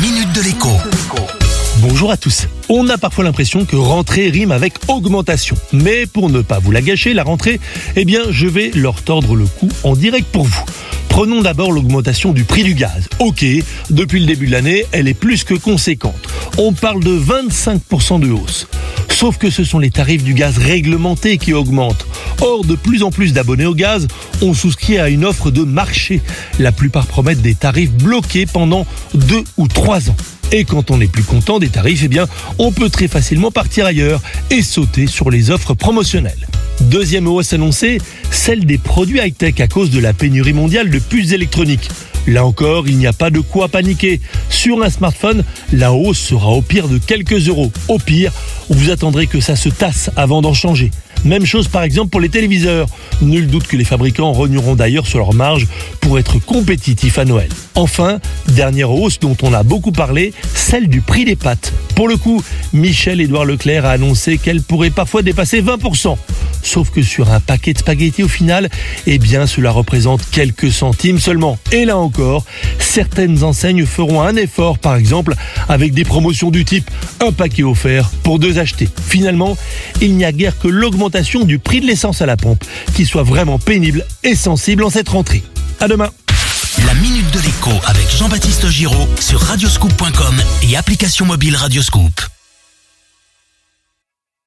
minute de l'écho. Bonjour à tous. On a parfois l'impression que rentrée rime avec augmentation. Mais pour ne pas vous la gâcher, la rentrée, eh bien, je vais leur tordre le cou en direct pour vous. Prenons d'abord l'augmentation du prix du gaz. Ok, depuis le début de l'année, elle est plus que conséquente. On parle de 25% de hausse. Sauf que ce sont les tarifs du gaz réglementés qui augmentent. Or, de plus en plus d'abonnés au gaz ont souscrit à une offre de marché. La plupart promettent des tarifs bloqués pendant deux ou trois ans. Et quand on n'est plus content des tarifs, eh bien, on peut très facilement partir ailleurs et sauter sur les offres promotionnelles. Deuxième hausse annoncée, celle des produits high-tech à cause de la pénurie mondiale de puces électroniques. Là encore, il n'y a pas de quoi paniquer. Sur un smartphone, la hausse sera au pire de quelques euros. Au pire, vous attendrez que ça se tasse avant d'en changer. Même chose par exemple pour les téléviseurs. Nul doute que les fabricants rogneront d'ailleurs sur leur marge pour être compétitifs à Noël. Enfin, dernière hausse dont on a beaucoup parlé, celle du prix des pâtes. Pour le coup, Michel-Édouard Leclerc a annoncé qu'elle pourrait parfois dépasser 20%. Sauf que sur un paquet de spaghettis au final, eh bien cela représente quelques centimes seulement. Et là encore, certaines enseignes feront un effort, par exemple avec des promotions du type un paquet offert pour deux achetés. Finalement, il n'y a guère que l'augmentation du prix de l'essence à la pompe qui soit vraiment pénible et sensible en cette rentrée. À demain. La minute de l'écho avec Jean-Baptiste Giraud sur radioscoop.com et application mobile Radioscoop.